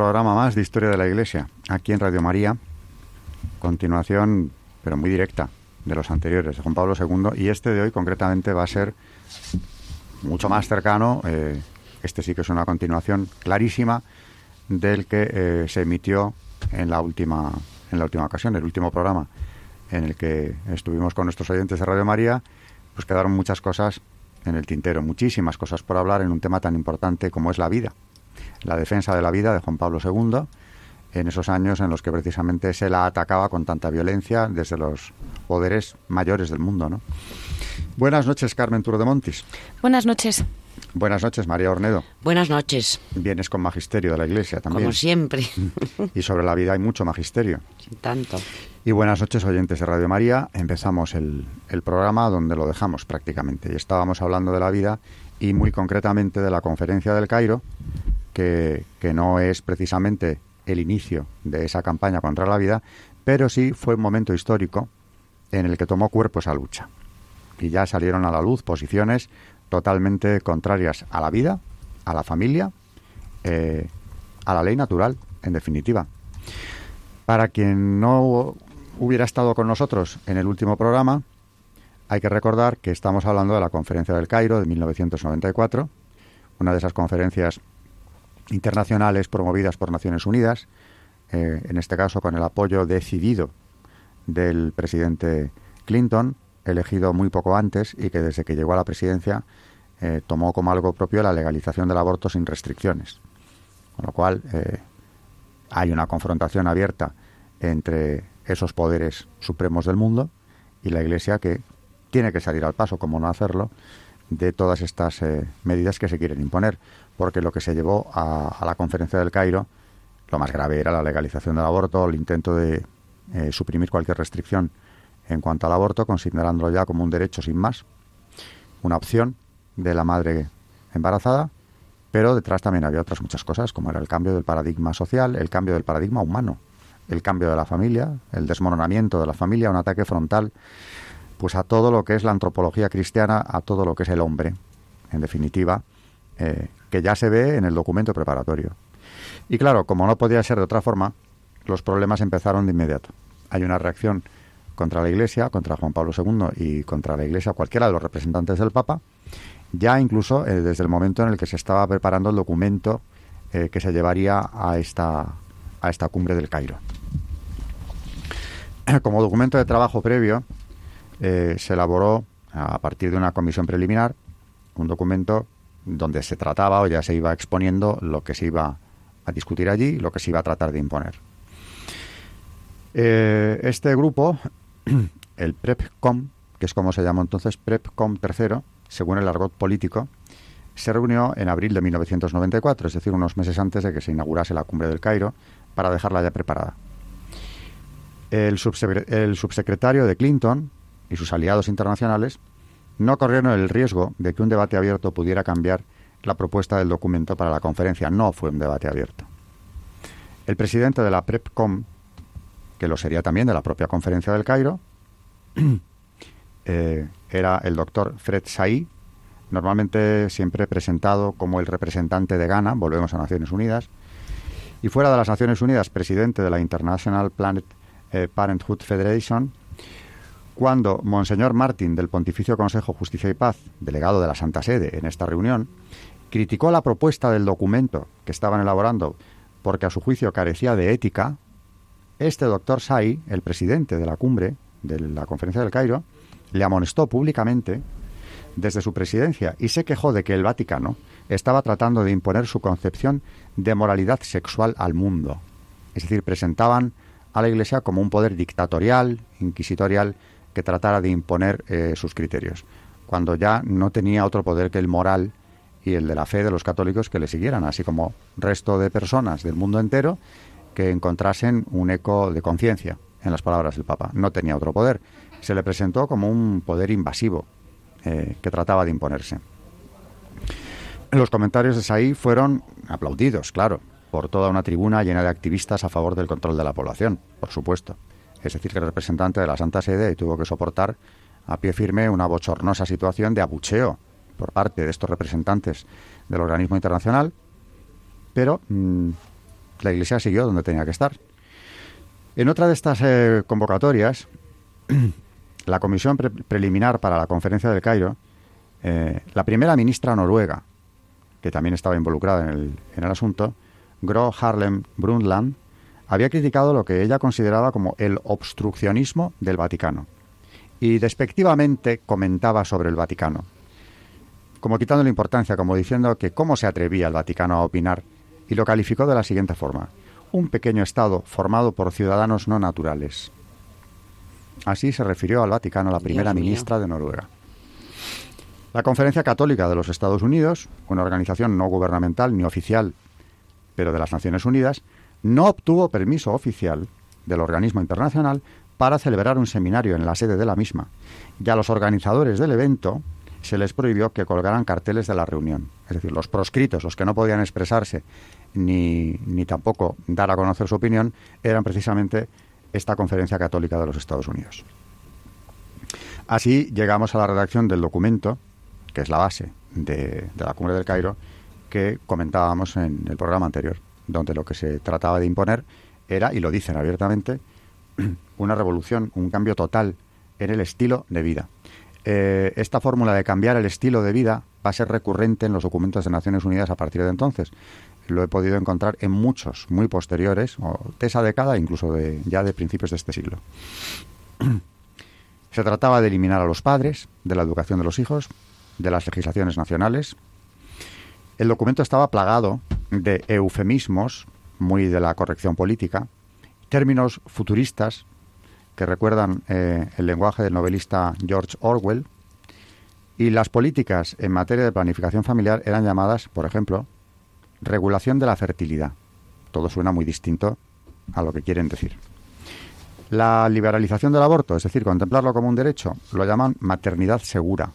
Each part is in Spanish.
Programa más de Historia de la Iglesia, aquí en Radio María. Continuación, pero muy directa, de los anteriores, de Juan Pablo II. Y este de hoy, concretamente, va a ser mucho más cercano. Eh, este sí que es una continuación clarísima del que eh, se emitió en la última en la última ocasión, el último programa en el que estuvimos con nuestros oyentes de Radio María, pues quedaron muchas cosas en el tintero, muchísimas cosas por hablar en un tema tan importante como es la vida la defensa de la vida de Juan Pablo II, en esos años en los que precisamente se la atacaba con tanta violencia desde los poderes mayores del mundo. ¿no? Buenas noches, Carmen Turo de Montis. Buenas noches. Buenas noches, María Ornedo. Buenas noches. Vienes con magisterio de la Iglesia también. Como siempre. Y sobre la vida hay mucho magisterio. tanto. Y buenas noches, oyentes de Radio María. Empezamos el, el programa donde lo dejamos prácticamente. Y estábamos hablando de la vida y muy concretamente de la conferencia del Cairo, que, no es precisamente el inicio de esa campaña contra la vida, pero sí fue un momento histórico en el que tomó cuerpo esa lucha. Y ya salieron a la luz posiciones totalmente contrarias a la vida, a la familia, eh, a la ley natural, en definitiva. Para quien no hubiera estado con nosotros en el último programa, hay que recordar que estamos hablando de la Conferencia del Cairo de 1994, una de esas conferencias internacionales promovidas por Naciones Unidas, eh, en este caso con el apoyo decidido del presidente Clinton, elegido muy poco antes y que desde que llegó a la presidencia eh, tomó como algo propio la legalización del aborto sin restricciones. Con lo cual eh, hay una confrontación abierta entre esos poderes supremos del mundo y la Iglesia que tiene que salir al paso, como no hacerlo, de todas estas medidas que se quieren imponer porque lo que se llevó a, la conferencia del Cairo, lo más grave era la legalización del aborto, el intento de eh, suprimir cualquier restricción en cuanto al aborto, considerándolo ya como un derecho sin más, una opción de la madre embarazada, pero detrás también había otras muchas cosas, como era el cambio del paradigma social, el cambio del paradigma humano, el cambio de la familia, el desmoronamiento de la familia, un ataque frontal, pues a todo lo que es la antropología cristiana, a todo lo que es el hombre, en definitiva, eh, que ya se ve en el documento preparatorio. Y claro, como no podía ser de otra forma, los problemas empezaron de inmediato. Hay una reacción contra la Iglesia, contra Juan Pablo II y contra la Iglesia, cualquiera de los representantes del Papa, ya incluso eh, desde el momento en el que se estaba preparando el documento eh, que se llevaría a esta, a esta cumbre del Cairo. Como documento de trabajo previo, se elaboró a partir de una comisión preliminar un documento donde se trataba o ya se iba exponiendo lo que se iba a discutir allí, lo que se iba a tratar de imponer. Eh, este grupo, el PrepCom, que es como se llamó entonces PrepCom III, según el argot político, se reunió en abril de 1994, es decir, unos meses antes de que se inaugurase la cumbre del Cairo, para dejarla ya preparada. el subsecretario de Clinton y sus aliados internacionales no corrieron el riesgo de que un debate abierto pudiera cambiar la propuesta del documento para la conferencia. No fue un debate abierto. El presidente de la PrepCom, que lo sería también de la propia conferencia del Cairo, eh, era el doctor Fred Saí, normalmente siempre presentado como el representante de Ghana, volvemos a Naciones Unidas, y fuera de las Naciones Unidas, presidente de la International Planet eh, Parenthood Federation, cuando Monseñor Martín del Pontificio Consejo Justicia y Paz, delegado de la Santa Sede en esta reunión, criticó la propuesta del documento que estaban elaborando porque a su juicio carecía de ética, este doctor Sai, el presidente de la cumbre de la Conferencia del Cairo, le amonestó públicamente desde su presidencia y se quejó de que el Vaticano estaba tratando de imponer su concepción de moralidad sexual al mundo. Es decir, presentaban a la Iglesia como un poder dictatorial, inquisitorial, que tratara de imponer eh, sus criterios, cuando ya no tenía otro poder que el moral y el de la fe de los católicos que le siguieran, así como resto de personas del mundo entero que encontrasen un eco de conciencia en las palabras del Papa. No tenía otro poder. Se le presentó como un poder invasivo eh, que trataba de imponerse. Los comentarios de Saí fueron aplaudidos, claro, por toda una tribuna llena de activistas a favor del control de la población, por supuesto. Es decir, que el representante de la Santa Sede tuvo que soportar a pie firme una bochornosa situación de abucheo por parte de estos representantes del organismo internacional, pero mm, la Iglesia siguió donde tenía que estar. En otra de estas eh, convocatorias, la comisión preliminar para la conferencia del Cairo, eh, la primera ministra noruega, que también estaba involucrada en el, en el asunto, Gro Harlem Brundtland, había criticado lo que ella consideraba como el obstruccionismo del Vaticano y despectivamente comentaba sobre el Vaticano, como quitándole importancia, como diciendo que cómo se atrevía el Vaticano a opinar, y lo calificó de la siguiente forma, un pequeño Estado formado por ciudadanos no naturales. Así se refirió al Vaticano la primera ministra de Noruega. La Conferencia Católica de los Estados Unidos, una organización no gubernamental ni oficial, pero de las Naciones Unidas, no obtuvo permiso oficial del organismo internacional para celebrar un seminario en la sede de la misma. Y a los organizadores del evento se les prohibió que colgaran carteles de la reunión. Es decir, los proscritos, los que no podían expresarse ni, ni tampoco dar a conocer su opinión, eran precisamente esta Conferencia Católica de los Estados Unidos. Así llegamos a la redacción del documento, que es la base de, de la Cumbre del Cairo, que comentábamos en el programa anterior, donde lo que se trataba de imponer era, y lo dicen abiertamente, una revolución, un cambio total en el estilo de vida. Eh, esta fórmula de cambiar el estilo de vida va a ser recurrente en los documentos de Naciones Unidas a partir de entonces. Lo he podido encontrar en muchos muy posteriores, o de esa década, incluso de, ya de principios de este siglo. Se trataba de eliminar a los padres de la educación de los hijos, de las legislaciones nacionales. El documento estaba plagado de eufemismos, muy de la corrección política, términos futuristas que recuerdan eh, el lenguaje del novelista George Orwell, y las políticas en materia de planificación familiar eran llamadas, por ejemplo, regulación de la fertilidad. Todo suena muy distinto a lo que quieren decir. La liberalización del aborto, es decir, contemplarlo como un derecho, lo llaman maternidad segura.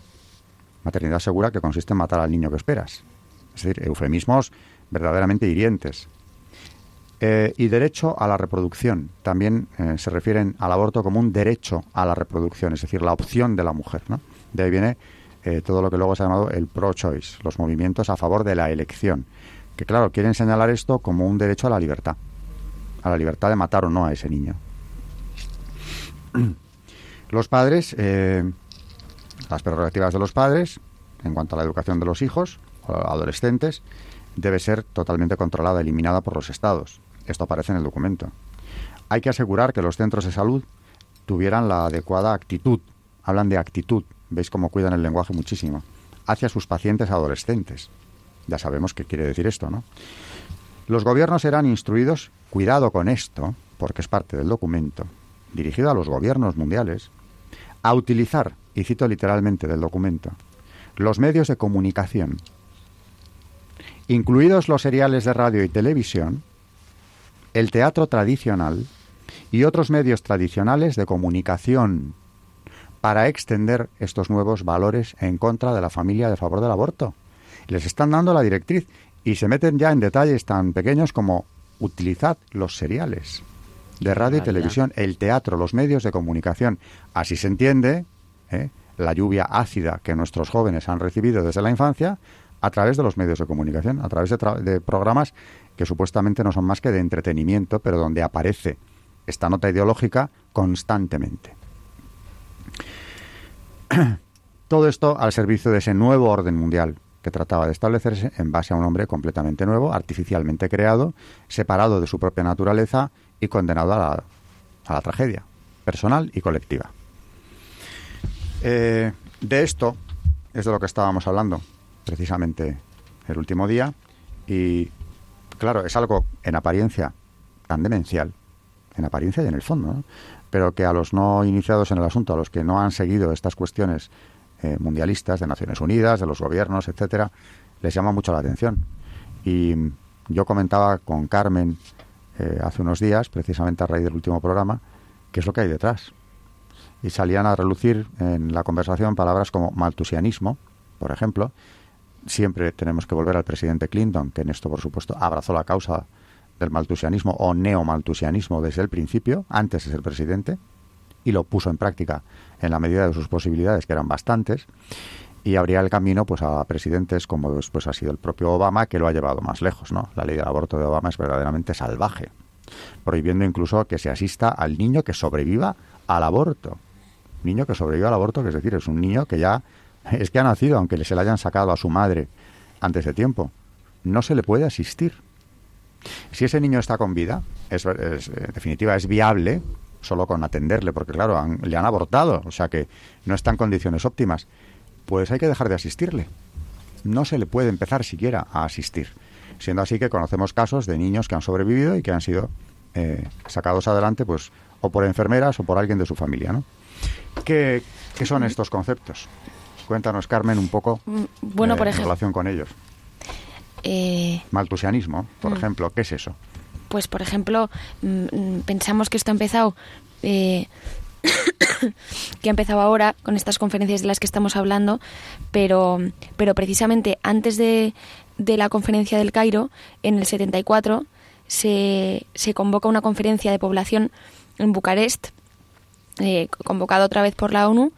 Maternidad segura que consiste en matar al niño que esperas. Es decir, eufemismos verdaderamente hirientes. Eh, y derecho a la reproducción. También eh, se refieren al aborto como un derecho a la reproducción, es decir, la opción de la mujer. ¿no? De ahí viene eh, todo lo que luego se ha llamado el pro-choice, los movimientos a favor de la elección. Que claro, quieren señalar esto como un derecho a la libertad, a la libertad de matar o no a ese niño. Los padres, las prerrogativas de los padres en cuanto a la educación de los hijos, o adolescentes, debe ser totalmente controlada, eliminada por los estados. Esto aparece en el documento. Hay que asegurar que los centros de salud tuvieran la adecuada actitud. Hablan de actitud. Veis cómo cuidan el lenguaje muchísimo. Hacia sus pacientes adolescentes. Ya sabemos qué quiere decir esto, ¿no? Los gobiernos eran instruidos, cuidado con esto, porque es parte del documento, dirigido a los gobiernos mundiales, a utilizar, y cito literalmente del documento, los medios de comunicación incluidos los seriales de radio y televisión, el teatro tradicional y otros medios tradicionales de comunicación para extender estos nuevos valores en contra de la familia de favor del aborto. Les están dando la directriz y se meten ya en detalles tan pequeños como utilizad los seriales de radio y televisión, el teatro, los medios de comunicación. Así se entiende ¿eh? la lluvia ácida que nuestros jóvenes han recibido desde la infancia, a través de los medios de comunicación, a través de, programas que supuestamente no son más que de entretenimiento, pero donde aparece esta nota ideológica constantemente. Todo esto al servicio de ese nuevo orden mundial que trataba de establecerse en base a un hombre completamente nuevo, artificialmente creado, separado de su propia naturaleza y condenado a la, tragedia personal y colectiva. Eh, de esto es de lo que estábamos hablando precisamente el último día y claro, es algo en apariencia tan demencial, en apariencia y en el fondo, pero que a los no iniciados en el asunto, a los que no han seguido estas cuestiones eh, mundialistas de Naciones Unidas, de los gobiernos, etcétera, les llama mucho la atención. Y yo comentaba con Carmen eh, hace unos días, precisamente a raíz del último programa, qué es lo que hay detrás. Y salían a relucir en la conversación palabras como maltusianismo, por ejemplo. Siempre tenemos que volver al presidente Clinton, que en esto, por supuesto, abrazó la causa del maltusianismo o neomaltusianismo desde el principio, antes de ser presidente, y lo puso en práctica en la medida de sus posibilidades, que eran bastantes, y abría el camino pues a presidentes como después ha sido el propio Obama, que lo ha llevado más lejos. ¿no? La ley del aborto de Obama es verdaderamente salvaje, prohibiendo incluso que se asista al niño que sobreviva al aborto. Niño que sobreviva al aborto, que es decir, es un niño que ya es que ha nacido, aunque se le hayan sacado a su madre antes de tiempo. No se le puede asistir. Si ese niño está con vida, es, en definitiva es viable solo con atenderle, porque claro, le han abortado, o sea que no está en condiciones óptimas, pues hay que dejar de asistirle. No se le puede empezar siquiera a asistir. Siendo así que conocemos casos de niños que han sobrevivido y que han sido eh, sacados adelante, pues, o por enfermeras o por alguien de su familia, ¿no? ¿Qué, son estos conceptos? Cuéntanos, Carmen, un poco mm, bueno, eh, por en relación con ellos. Eh, Maltusianismo, por mm. ejemplo, ¿qué es eso? Pues, por ejemplo, mm, pensamos que esto ha empezado eh, que ha empezado ahora con estas conferencias de las que estamos hablando, pero, pero precisamente antes de, de la conferencia del Cairo, en el 74, se, se convoca una conferencia de población en Bucarest, eh, convocada otra vez por la ONU,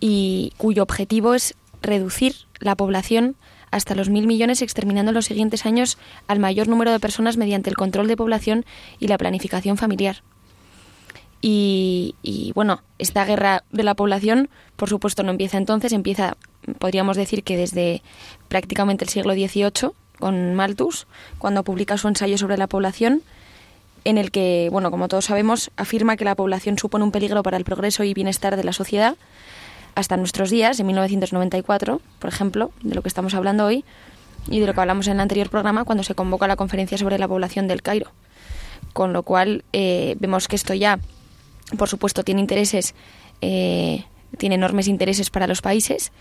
y cuyo objetivo es reducir la población hasta los mil millones, exterminando en los siguientes años al mayor número de personas mediante el control de población y la planificación familiar. Y, bueno, esta guerra de la población, por supuesto, no empieza entonces, empieza, podríamos decir que desde prácticamente el siglo XVIII, con Malthus, cuando publica su ensayo sobre la población, en el que, bueno, como todos sabemos, afirma que la población supone un peligro para el progreso y bienestar de la sociedad, hasta nuestros días, en 1994, por ejemplo, de lo que estamos hablando hoy, y de lo que hablamos en el anterior programa, cuando se convoca la conferencia sobre la población del Cairo. Con lo cual, eh, vemos que esto ya por supuesto, tiene intereses, eh, tiene enormes intereses para los países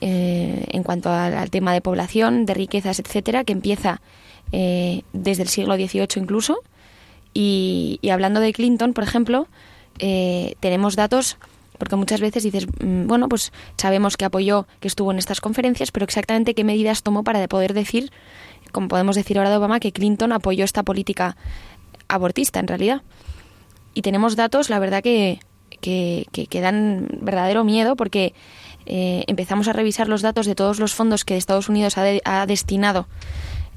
eh, en cuanto al, tema de población, de riquezas, etcétera, que empieza eh, desde el siglo XVIII incluso. Y, hablando de Clinton, por ejemplo, tenemos datos porque muchas veces dices, mm, bueno, pues sabemos que apoyó, que estuvo en estas conferencias, pero exactamente qué medidas tomó para poder decir, como podemos decir ahora de Obama, que Clinton apoyó esta política abortista en realidad. Y tenemos datos, la verdad, que, que, que, dan verdadero miedo porque eh, empezamos a revisar los datos de todos los fondos que Estados Unidos ha, ha destinado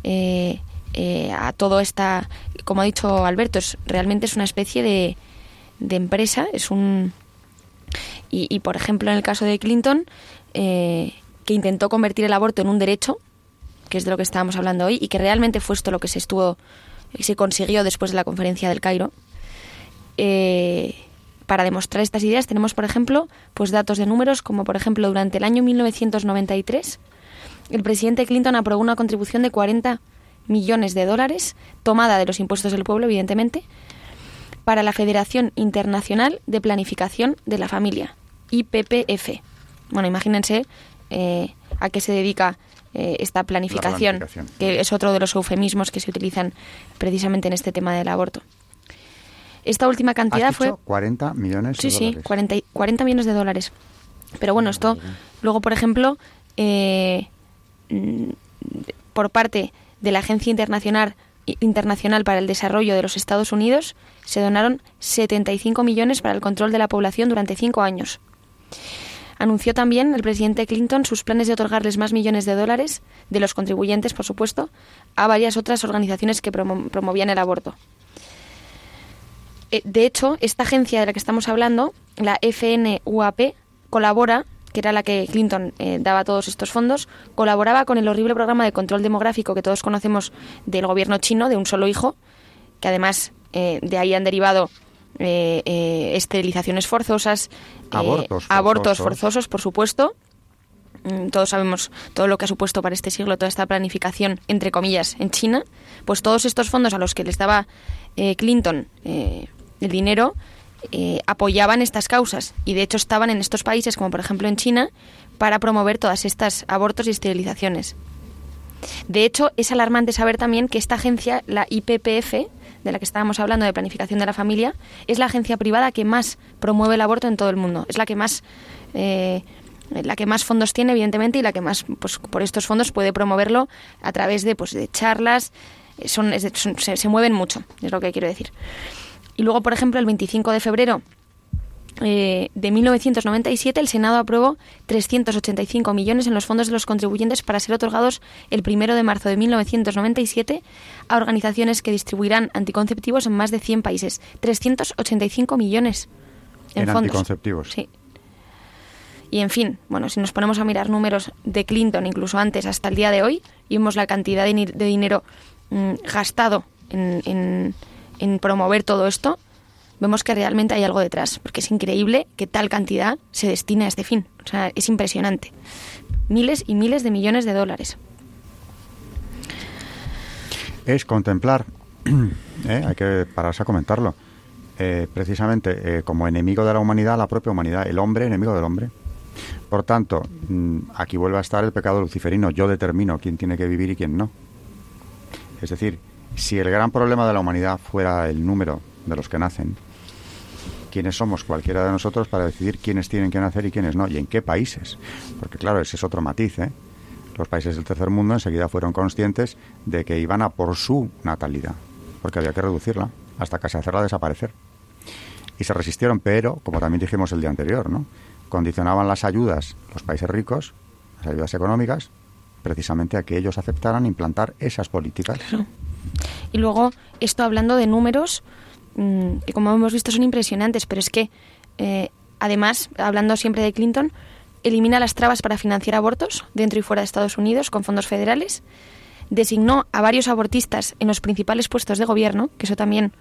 eh, eh, a todo esta, como ha dicho Alberto, es, realmente es una especie de, de empresa, es un... Y, y, por ejemplo, en el caso de Clinton, que intentó convertir el aborto en un derecho, que es de lo que estábamos hablando hoy, y que realmente fue esto lo que se estuvo se consiguió después de la conferencia del Cairo, eh, para demostrar estas ideas tenemos, por ejemplo, pues datos de números, como por ejemplo durante el año 1993 el presidente Clinton aprobó una contribución de 40 millones de dólares, tomada de los impuestos del pueblo, evidentemente, para la Federación Internacional de Planificación de la Familia, IPPF. Bueno, imagínense eh, a qué se dedica eh, esta planificación, que es otro de los eufemismos que se utilizan precisamente en este tema del aborto. Esta última cantidad fue... 40 millones de dólares. Sí, 40, 40 millones de dólares. Pero bueno, esto luego, por ejemplo, eh, mm, por parte de la Agencia Internacional, Internacional para el Desarrollo de los Estados Unidos, se donaron 75 millones para el control de la población durante cinco años. Anunció también el presidente Clinton sus planes de otorgarles más millones de dólares, de los contribuyentes, por supuesto, a varias otras organizaciones que promovían el aborto. Eh, de hecho, esta agencia de la que estamos hablando, la FNUAP, colabora, que era la que Clinton eh, daba todos estos fondos, colaboraba con el horrible programa de control demográfico que todos conocemos del gobierno chino, de un solo hijo, que además eh, de ahí han derivado esterilizaciones forzosas, abortos, forzosos. por supuesto. Mm, todos sabemos todo lo que ha supuesto para este siglo toda esta planificación, entre comillas, en China. Pues todos estos fondos a los que les daba Clinton el dinero, eh, apoyaban estas causas y de hecho estaban en estos países, como por ejemplo en China, para promover todas estas abortos y esterilizaciones. De hecho, es alarmante saber también que esta agencia, la IPPF, de la que estábamos hablando, de planificación de la familia, es la agencia privada que más promueve el aborto en todo el mundo. Es la que más, eh, la que más fondos tiene, evidentemente, y la que más, pues, por estos fondos puede promoverlo a través de, pues, de charlas. Eh, son, se mueven mucho, es lo que quiero decir. Y luego, por ejemplo, el 25 de febrero eh, de 1997 el Senado aprobó 385 millones en los fondos de los contribuyentes para ser otorgados el primero de marzo de 1997 a organizaciones que distribuirán anticonceptivos en más de 100 países. 385 millones en, fondos. anticonceptivos. Sí. Y en fin, bueno, si nos ponemos a mirar números de Clinton, incluso antes, hasta el día de hoy, y vemos la cantidad de, dinero mm, gastado en, en promover todo esto, vemos que realmente hay algo detrás, porque es increíble que tal cantidad se destine a este fin. O sea, es impresionante. Miles y miles de millones de dólares. Es contemplar, ¿eh? hay que pararse a comentarlo, eh, precisamente eh, como enemigo de la humanidad, la propia humanidad, el hombre enemigo del hombre. Por tanto, mm, aquí vuelve a estar el pecado luciferino. Yo determino quién tiene que vivir y quién no. Es decir, si el gran problema de la humanidad fuera el número de los que nacen, quiénes somos cualquiera de nosotros para decidir quiénes tienen que nacer y quiénes no, y en qué países. Porque claro, ese es otro matiz. ¿eh? Los países del tercer mundo enseguida fueron conscientes de que iban a por su natalidad, porque había que reducirla hasta casi hacerla desaparecer. Y se resistieron, pero, como también dijimos el día anterior, ¿no? condicionaban las ayudas, los países ricos, las ayudas económicas, precisamente a que ellos aceptaran implantar esas políticas. Y luego, esto hablando de números, Mm, que como hemos visto son impresionantes, pero es que eh, además, hablando siempre de Clinton, elimina las trabas para financiar abortos dentro y fuera de Estados Unidos con fondos federales, designó a varios abortistas en los principales puestos de gobierno, que eso también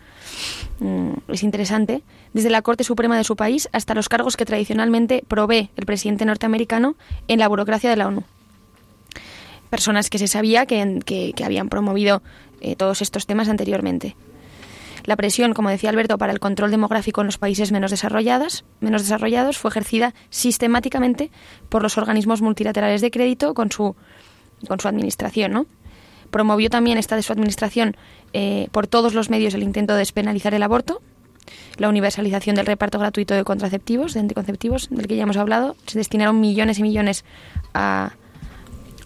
mm, es interesante, desde la Corte Suprema de su país hasta los cargos que tradicionalmente provee el presidente norteamericano en la burocracia de la ONU. Personas que se sabía que, habían promovido eh, todos estos temas anteriormente. La presión, como decía Alberto, para el control demográfico en los países menos desarrollados, menos desarrollados fue ejercida sistemáticamente por los organismos multilaterales de crédito con su, con su administración. Promovió también esta de su administración eh, por todos los medios el intento de despenalizar el aborto, la universalización del reparto gratuito de contraceptivos, de anticonceptivos, del que ya hemos hablado. Se destinaron millones y millones a,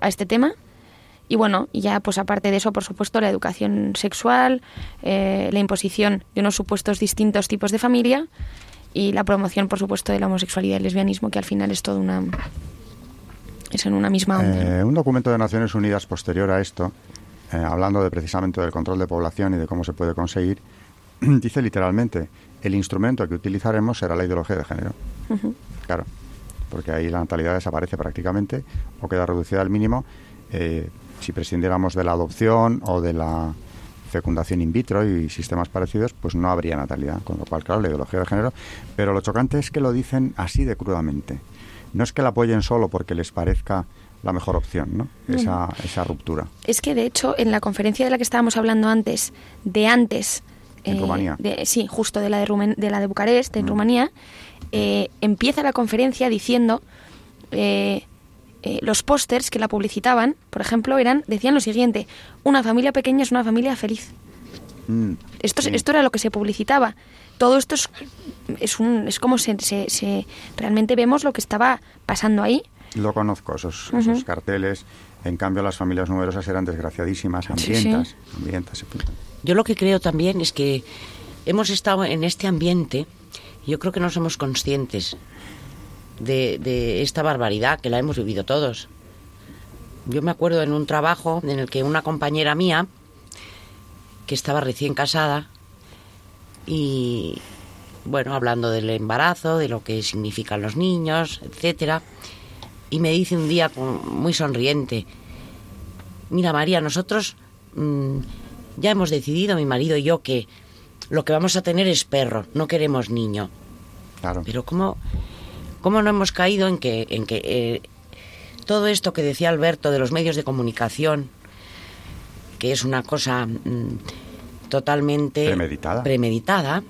a este tema y bueno, y ya pues aparte de eso, por supuesto, la educación sexual, eh, la imposición de unos supuestos distintos tipos de familia y la promoción, por supuesto, de la homosexualidad y el lesbianismo, que al final es todo una... es en una misma onda. Eh, un documento de Naciones Unidas posterior a esto, eh, hablando de precisamente del control de población y de cómo se puede conseguir, dice literalmente, el instrumento que utilizaremos será la ideología de género. Claro, porque ahí la natalidad desaparece prácticamente o queda reducida al mínimo. Eh, si prescindiéramos de la adopción o de la fecundación in vitro y sistemas parecidos, pues no habría natalidad. Con lo cual, claro, la ideología de género. Pero lo chocante es que lo dicen así de crudamente. No es que la apoyen solo porque les parezca la mejor opción, ¿no? Esa, esa ruptura. Es que, de hecho, en la conferencia de la que estábamos hablando antes, de antes... En eh, Rumanía. sí, justo de la de, de, la de Bucarest, en mm. Rumanía, eh, empieza la conferencia diciendo... Eh, eh, los pósters que la publicitaban, por ejemplo, eran decían lo siguiente: una familia pequeña es una familia feliz. Mm, esto, esto era lo que se publicitaba. Todo esto es, es, un, es como se, se, realmente vemos lo que estaba pasando ahí. Lo conozco, esos, esos carteles. En cambio, las familias numerosas eran desgraciadísimas, hambrientas. Yo lo que creo también es que hemos estado en este ambiente, yo creo que no somos conscientes de, esta barbaridad que la hemos vivido todos. Yo me acuerdo en un trabajo en el que una compañera mía, que estaba recién casada, y bueno, hablando del embarazo, de lo que significan los niños, etcétera, y me dice un día muy sonriente, mira María, nosotros mm, ya hemos decidido, mi marido y yo, que lo que vamos a tener es perro, no queremos niño. Claro. Pero ¿cómo, ¿Cómo no hemos caído en que, en que eh, todo esto que decía Alberto de los medios de comunicación, que es una cosa mm, totalmente premeditada, premeditada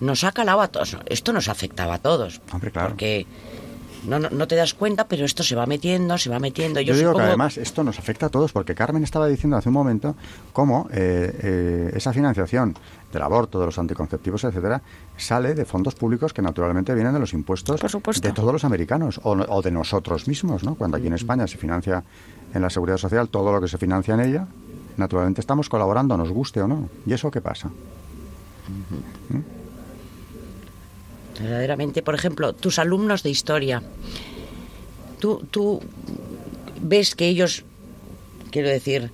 nos ha calado a todos. Esto nos afectaba a todos. Hombre, claro. Porque no, no, no te das cuenta, pero esto se va metiendo, se va metiendo. Yo, digo que además esto nos afecta a todos, porque Carmen estaba diciendo hace un momento cómo eh, eh, esa financiación del aborto, de los anticonceptivos, etcétera, sale de fondos públicos que naturalmente vienen de los impuestos de todos los americanos o, o, de nosotros mismos, ¿no? Cuando aquí en España se financia en la seguridad social todo lo que se financia en ella, naturalmente estamos colaborando, nos guste o no. ¿Y eso qué pasa? ¿Mm? Verdaderamente, por ejemplo, tus alumnos de historia, tú, tú ves que ellos, quiero decir,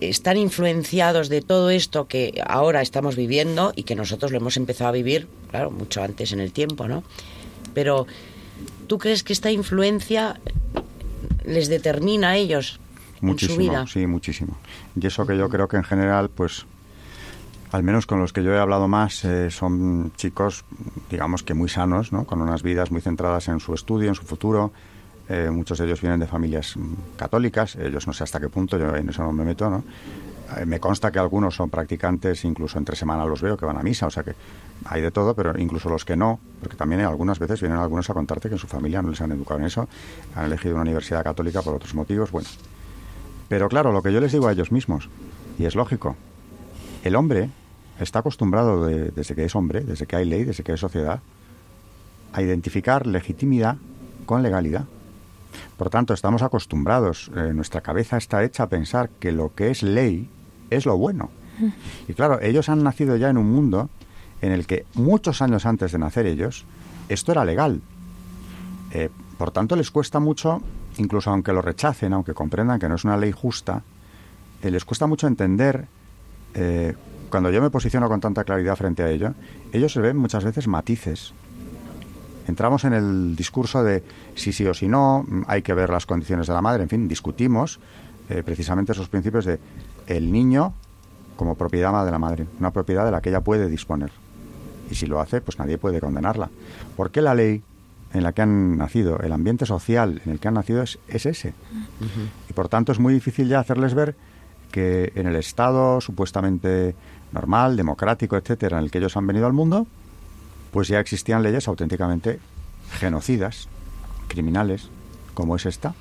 están influenciados de todo esto que ahora estamos viviendo y que nosotros lo hemos empezado a vivir, claro, mucho antes en el tiempo, ¿no? Pero, ¿tú crees que esta influencia les determina a ellos muchísimo, en su vida? Sí, muchísimo. Y eso que yo creo que en general, pues, al menos con los que yo he hablado más, eh, son chicos, digamos que muy sanos, ¿no? Con unas vidas muy centradas en su estudio, en su futuro, eh, muchos de ellos vienen de familias mm, católicas, ellos no sé hasta qué punto, yo en eso no me meto, ¿no? Eh, me consta que algunos son practicantes, incluso entre semana los veo que van a misa, o sea que hay de todo, pero incluso los que no, porque también algunas veces vienen algunos a contarte que en su familia no les han educado en eso, han elegido una universidad católica por otros motivos, bueno. Pero claro, lo que yo les digo a ellos mismos, y es lógico, el hombre está acostumbrado desde que es hombre, desde que hay ley, desde que hay sociedad, a identificar legitimidad con legalidad. Por tanto, estamos acostumbrados, eh, nuestra cabeza está hecha a pensar que lo que es ley es lo bueno. Y claro, ellos han nacido ya en un mundo en el que muchos años antes de nacer ellos, esto era legal. Eh, por tanto, les cuesta mucho, incluso aunque lo rechacen, aunque comprendan que no es una ley justa, eh, les cuesta mucho entender, cuando yo me posiciono con tanta claridad frente a ello, ellos se ven muchas veces matices entramos en el discurso de si sí o si no, hay que ver las condiciones de la madre, en fin, discutimos eh, precisamente esos principios de el niño como propiedad de la madre, una propiedad de la que ella puede disponer. Y si lo hace, pues nadie puede condenarla. Porque la ley en la que han nacido, el ambiente social en el que han nacido es, ese. Y por tanto es muy difícil ya hacerles ver que en el Estado supuestamente normal, democrático, etcétera, en el que ellos han venido al mundo, pues ya existían leyes auténticamente genocidas, criminales, como es esta,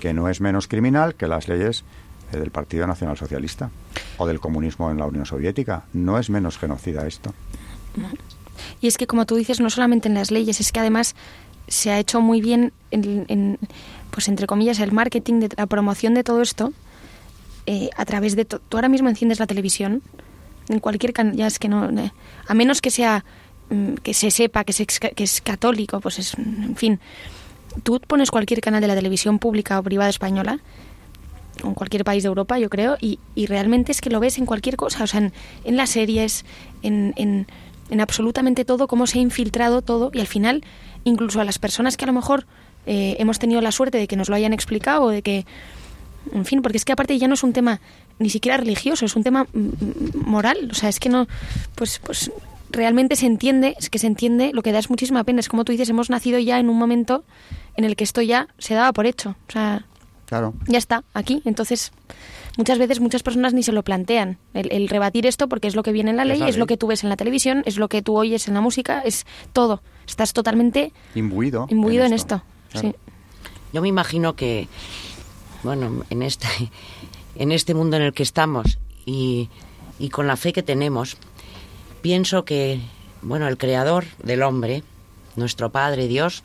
que no es menos criminal que las leyes eh, del Partido Nacional Socialista o del comunismo en la Unión Soviética. No es menos genocida esto. Y es que, como tú dices, no solamente en las leyes, es que además se ha hecho muy bien, en, pues entre comillas, el marketing, de la promoción de todo esto, eh, a través de... tú ahora mismo enciendes la televisión, en cualquier canal, ya es que no... Eh, a menos que sea Mm, que se sepa que es, que es católico, pues es, en fin, tú pones cualquier canal de la televisión pública o privada española, en cualquier país de Europa, yo creo, y, y realmente es que lo ves en cualquier cosa, o sea, en, en las series, en, en, en, absolutamente todo, cómo se ha infiltrado todo, y al final, incluso a las personas que a lo mejor eh, hemos tenido la suerte de que nos lo hayan explicado, o de que, en fin, porque es que aparte ya no es un tema ni siquiera religioso, es un tema mm, mm, moral, o sea, es que no, pues, pues realmente se entiende, es que se entiende, lo que da es muchísima pena. Es como tú dices, hemos nacido ya en un momento en el que esto ya se daba por hecho. O sea, claro. ya está, aquí. Entonces, muchas veces muchas personas ni se lo plantean. El, rebatir esto porque es lo que viene en la ley, es, lo que tú ves en la televisión, es lo que tú oyes en la música, es todo. Estás totalmente imbuido, imbuido en esto. Sí. Yo me imagino que, bueno, en este, en este mundo en el que estamos y, con la fe que tenemos, pienso que, bueno, el creador del hombre, nuestro Padre Dios,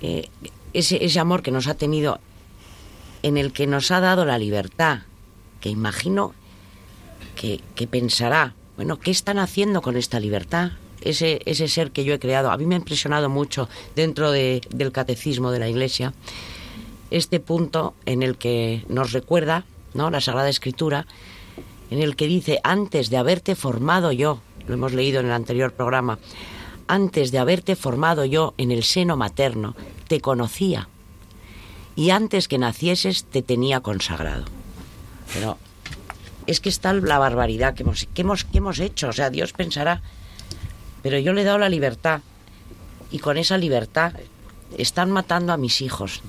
eh, ese, ese amor que nos ha tenido, en el que nos ha dado la libertad, que imagino que, pensará, bueno, ¿qué están haciendo con esta libertad? Ese, ese ser que yo he creado. A mí me ha impresionado mucho dentro del catecismo de la Iglesia este punto en el que nos recuerda ¿no? la Sagrada Escritura en el que dice, antes de haberte formado yo, lo hemos leído en el anterior programa, antes de haberte formado yo en el seno materno, te conocía. Y antes que nacieses te tenía consagrado. Pero es que está la barbaridad que hemos, que hemos, que hemos hecho. O sea, Dios pensará, pero yo le he dado la libertad. Y con esa libertad están matando a mis hijos.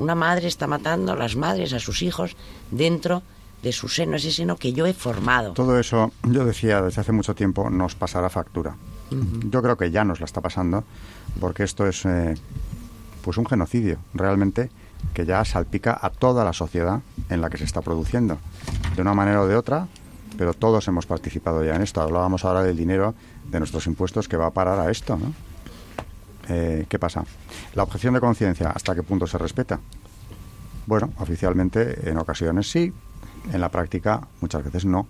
Una madre está matando a las madres a sus hijos dentro de su seno, ese seno que yo he formado. Todo eso, yo decía desde hace mucho tiempo, nos pasará factura. Yo creo que ya nos la está pasando, porque esto es eh, pues un genocidio, realmente, que ya salpica a toda la sociedad en la que se está produciendo. De una manera o de otra, pero todos hemos participado ya en esto. Hablábamos ahora del dinero de nuestros impuestos que va a parar a esto, ¿no? Eh, ¿Qué pasa? La objeción de conciencia, ¿hasta qué punto se respeta? Bueno, oficialmente en ocasiones sí, en la práctica muchas veces no.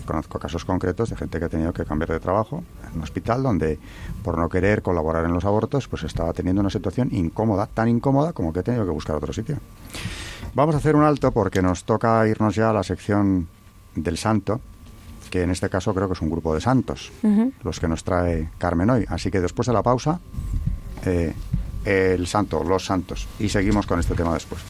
Y conozco casos concretos de gente que ha tenido que cambiar de trabajo en un hospital donde por no querer colaborar en los abortos pues estaba teniendo una situación incómoda, tan incómoda como que ha tenido que buscar otro sitio. Vamos a hacer un alto porque nos toca irnos ya a la sección del santo, que en este caso creo que es un grupo de santos, los que nos trae Carmen hoy. Así que después de la pausa, eh, el santo, los santos. Y seguimos con este tema después.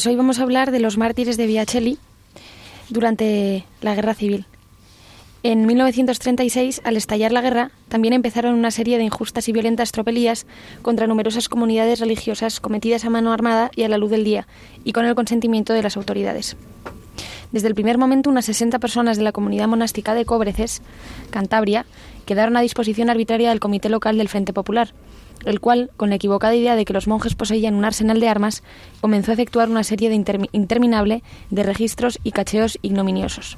Pues hoy vamos a hablar de los mártires de Viacelli durante la Guerra Civil. En 1936, al estallar la guerra, también empezaron una serie de injustas y violentas tropelías contra numerosas comunidades religiosas cometidas a mano armada y a la luz del día, y con el consentimiento de las autoridades. Desde el primer momento, unas 60 personas de la comunidad monástica de Cobreces, Cantabria, quedaron a disposición arbitraria del Comité Local del Frente Popular, el cual, con la equivocada idea de que los monjes poseían un arsenal de armas, comenzó a efectuar una serie de interminable de registros y cacheos ignominiosos.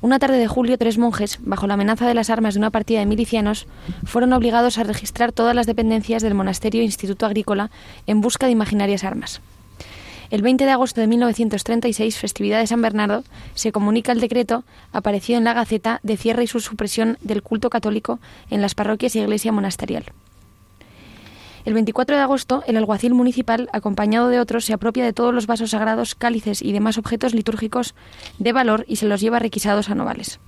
Una tarde de julio, tres monjes, bajo la amenaza de las armas de una partida de milicianos, fueron obligados a registrar todas las dependencias del monasterio e Instituto Agrícola en busca de imaginarias armas. El 20 de agosto de 1936, festividad de San Bernardo, se comunica el decreto, aparecido en la Gaceta, de cierre y su supresión del culto católico en las parroquias y iglesia monasterial. El 24 de agosto, el alguacil municipal, acompañado de otros, se apropia de todos los vasos sagrados, cálices y demás objetos litúrgicos de valor y se los lleva requisados a Novales.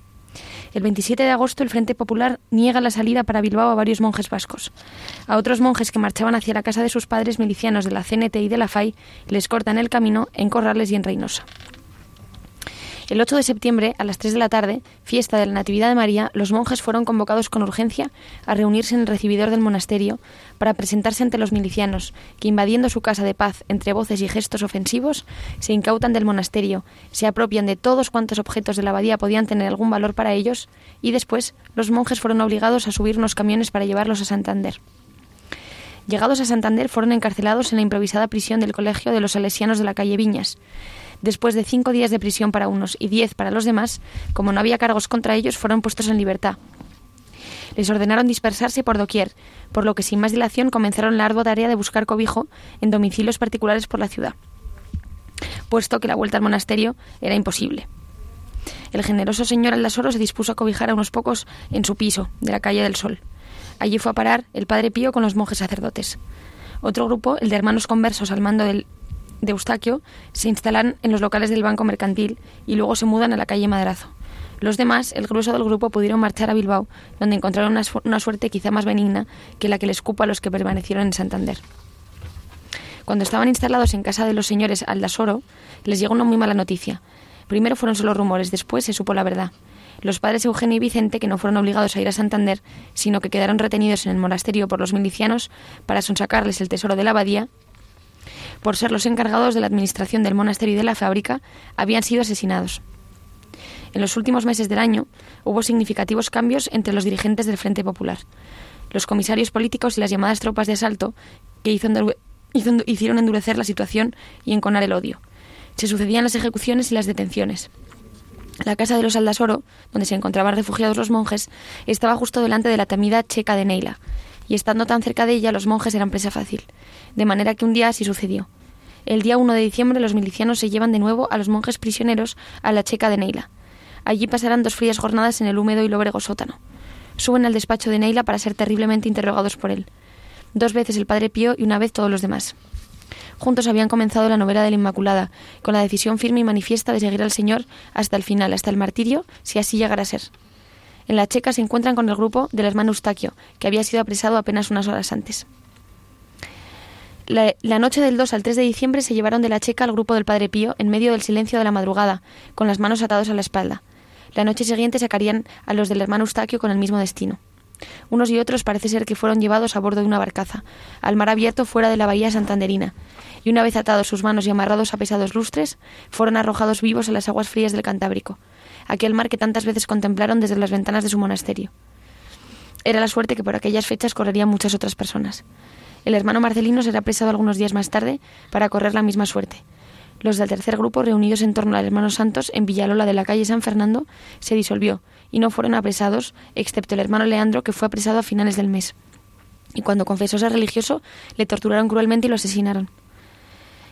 El 27 de agosto, el Frente Popular niega la salida para Bilbao a varios monjes vascos. A otros monjes que marchaban hacia la casa de sus padres milicianos de la CNT y de la FAI les cortan el camino en Corrales y en Reynosa. El 8 de septiembre, a las 3 de la tarde, fiesta de la Natividad de María, los monjes fueron convocados con urgencia a reunirse en el recibidor del monasterio para presentarse ante los milicianos, que invadiendo su casa de paz entre voces y gestos ofensivos, se incautan del monasterio, se apropian de todos cuantos objetos de la abadía podían tener algún valor para ellos, y después los monjes fueron obligados a subir unos camiones para llevarlos a Santander. Llegados a Santander fueron encarcelados en la improvisada prisión del Colegio de los Salesianos de la calle Viñas. Después de cinco días de prisión para unos y diez para los demás, como no había cargos contra ellos, fueron puestos en libertad. Les ordenaron dispersarse por doquier, por lo que sin más dilación comenzaron la ardua tarea de buscar cobijo en domicilios particulares por la ciudad, puesto que la vuelta al monasterio era imposible. El generoso señor Aldasoro se dispuso a cobijar a unos pocos en su piso, de la calle del Sol. Allí fue a parar el padre Pío con los monjes sacerdotes. Otro grupo, el de hermanos conversos al mando del de Eustaquio se instalan en los locales del Banco Mercantil y luego se mudan a la calle Madrazo. Los demás, el grueso del grupo, pudieron marchar a Bilbao, donde encontraron una, suerte quizá más benigna que la que les cupo a los que permanecieron en Santander. Cuando estaban instalados en casa de los señores Aldasoro, les llegó una muy mala noticia. Primero fueron solo rumores, después se supo la verdad. Los padres Eugenio y Vicente, que no fueron obligados a ir a Santander, sino que quedaron retenidos en el monasterio por los milicianos para sonsacarles el tesoro de la abadía, por ser los encargados de la administración del monasterio y de la fábrica, habían sido asesinados. En los últimos meses del año hubo significativos cambios entre los dirigentes del Frente Popular. Los comisarios políticos y las llamadas tropas de asalto que hicieron endurecer la situación y enconar el odio. Se sucedían las ejecuciones y las detenciones. La casa de los Aldasoro, donde se encontraban refugiados los monjes, estaba justo delante de la temida checa de Neila, y estando tan cerca de ella los monjes eran presa fácil, de manera que un día así sucedió. El día 1 de diciembre los milicianos se llevan de nuevo a los monjes prisioneros a la checa de Neila. Allí pasarán dos frías jornadas en el húmedo y lóbrego sótano. Suben al despacho de Neila para ser terriblemente interrogados por él. Dos veces el padre Pío y una vez todos los demás. Juntos habían comenzado la novela de la Inmaculada, con la decisión firme y manifiesta de seguir al Señor hasta el final, hasta el martirio, si así llegara a ser. En la checa se encuentran con el grupo del hermano Eustaquio, que había sido apresado apenas unas horas antes. La, noche del 2 al 3 de diciembre se llevaron de la checa al grupo del Padre Pío en medio del silencio de la madrugada, con las manos atados a la espalda. La noche siguiente sacarían a los del hermano Eustaquio con el mismo destino. Unos y otros parece ser que fueron llevados a bordo de una barcaza, al mar abierto fuera de la bahía santanderina, y una vez atados sus manos y amarrados a pesados lustres, fueron arrojados vivos a las aguas frías del Cantábrico, aquel mar que tantas veces contemplaron desde las ventanas de su monasterio. Era la suerte que por aquellas fechas correrían muchas otras personas. El hermano Marcelino será apresado algunos días más tarde para correr la misma suerte. Los del tercer grupo, reunidos en torno al hermano Santos en Villalola de la calle San Fernando, se disolvió y no fueron apresados, excepto el hermano Leandro, que fue apresado a finales del mes. Y cuando confesó ser religioso, le torturaron cruelmente y lo asesinaron.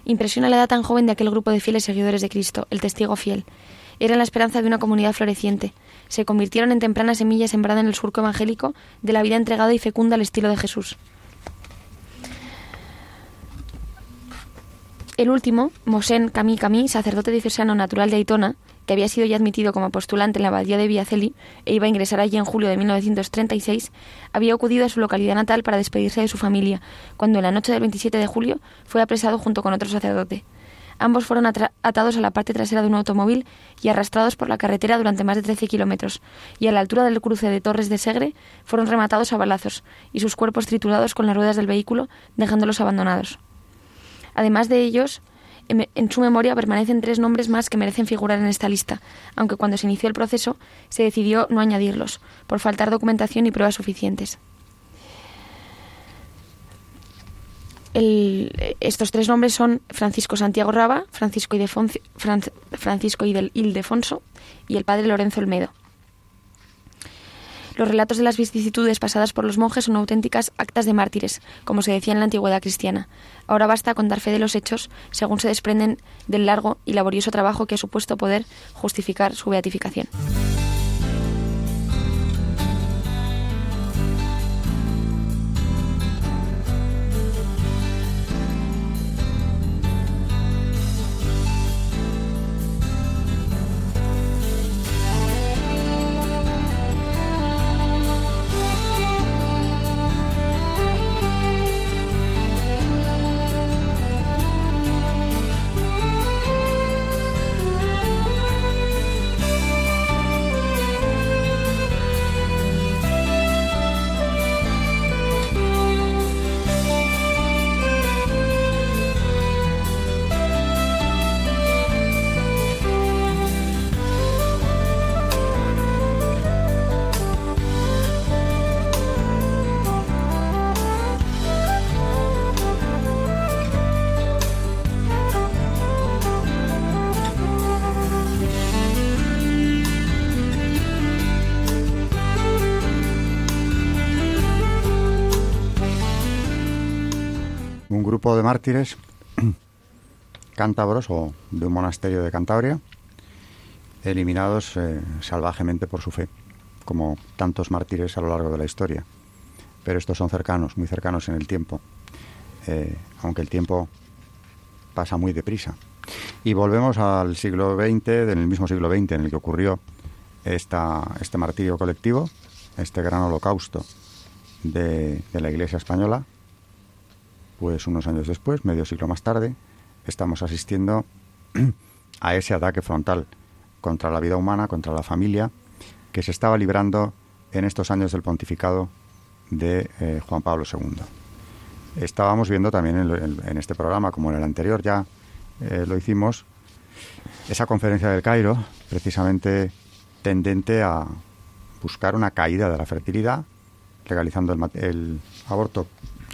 Impresiona la edad tan joven de aquel grupo de fieles seguidores de Cristo, el testigo fiel. Eran la esperanza de una comunidad floreciente. Se convirtieron en temprana semilla sembrada en el surco evangélico de la vida entregada y fecunda al estilo de Jesús. El último, Mosén Camí Camí, sacerdote diocesano natural de Aitona, que había sido ya admitido como postulante en la abadía de Viaceli e iba a ingresar allí en julio de 1936, había acudido a su localidad natal para despedirse de su familia, cuando en la noche del 27 de julio fue apresado junto con otro sacerdote. Ambos fueron atados a la parte trasera de un automóvil y arrastrados por la carretera durante más de 13 kilómetros, y a la altura del cruce de Torres de Segre fueron rematados a balazos y sus cuerpos triturados con las ruedas del vehículo, dejándolos abandonados. Además de ellos, en su memoria permanecen tres nombres más que merecen figurar en esta lista, aunque cuando se inició el proceso se decidió no añadirlos, por faltar documentación y pruebas suficientes. Estos tres nombres son Francisco Santiago Raba, Francisco, Ildefonso y el padre Lorenzo Olmedo. Los relatos de las vicisitudes pasadas por los monjes son auténticas actas de mártires, como se decía en la antigüedad cristiana. Ahora basta con dar fe de los hechos, según se desprenden del largo y laborioso trabajo que ha supuesto poder justificar su beatificación. De mártires cántabros o de un monasterio de Cantabria, eliminados eh, salvajemente por su fe, como tantos mártires a lo largo de la historia. Pero estos son cercanos, muy cercanos en el tiempo, eh, aunque el tiempo pasa muy deprisa. Y volvemos al siglo XX, del mismo siglo XX en el que ocurrió esta, este martirio colectivo, este gran holocausto de la Iglesia española, pues unos años después, medio siglo más tarde, estamos asistiendo a ese ataque frontal contra la vida humana, contra la familia, que se estaba librando en estos años del pontificado de eh, Juan Pablo II. Estábamos viendo también en, este programa, como en el anterior ya eh, lo hicimos, esa conferencia del Cairo, precisamente tendente a buscar una caída de la fertilidad, legalizando el, el aborto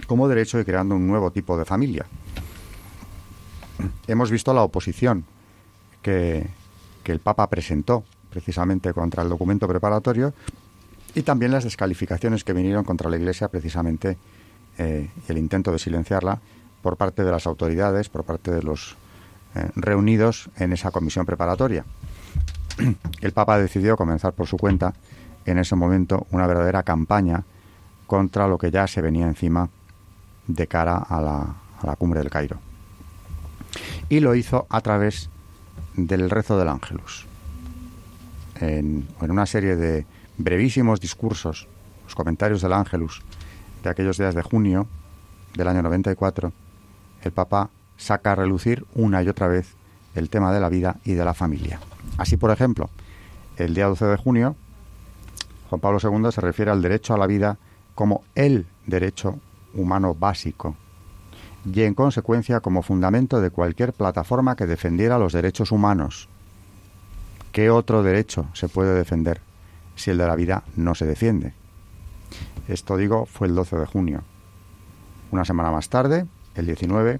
como derecho y creando un nuevo tipo de familia. Hemos visto la oposición que, el Papa presentó precisamente contra el documento preparatorio y también las descalificaciones que vinieron contra la Iglesia precisamente eh, el intento de silenciarla por parte de las autoridades, por parte de los eh, reunidos en esa comisión preparatoria. El Papa decidió comenzar por su cuenta en ese momento una verdadera campaña contra lo que ya se venía encima de cara a la, a la cumbre del Cairo. Y lo hizo a través del rezo del Ángelus. En, en una serie de brevísimos discursos, los comentarios del Ángelus de aquellos días de junio del año 94, el Papa saca a relucir una y otra vez el tema de la vida y de la familia. Así, por ejemplo, el día 12 de junio, Juan Pablo II se refiere al derecho a la vida como el derecho humano básico y en consecuencia como fundamento de cualquier plataforma que defendiera los derechos humanos. ¿Qué otro derecho se puede defender si el de la vida no se defiende? Esto digo fue el 12 de junio. Una semana más tarde, el 19,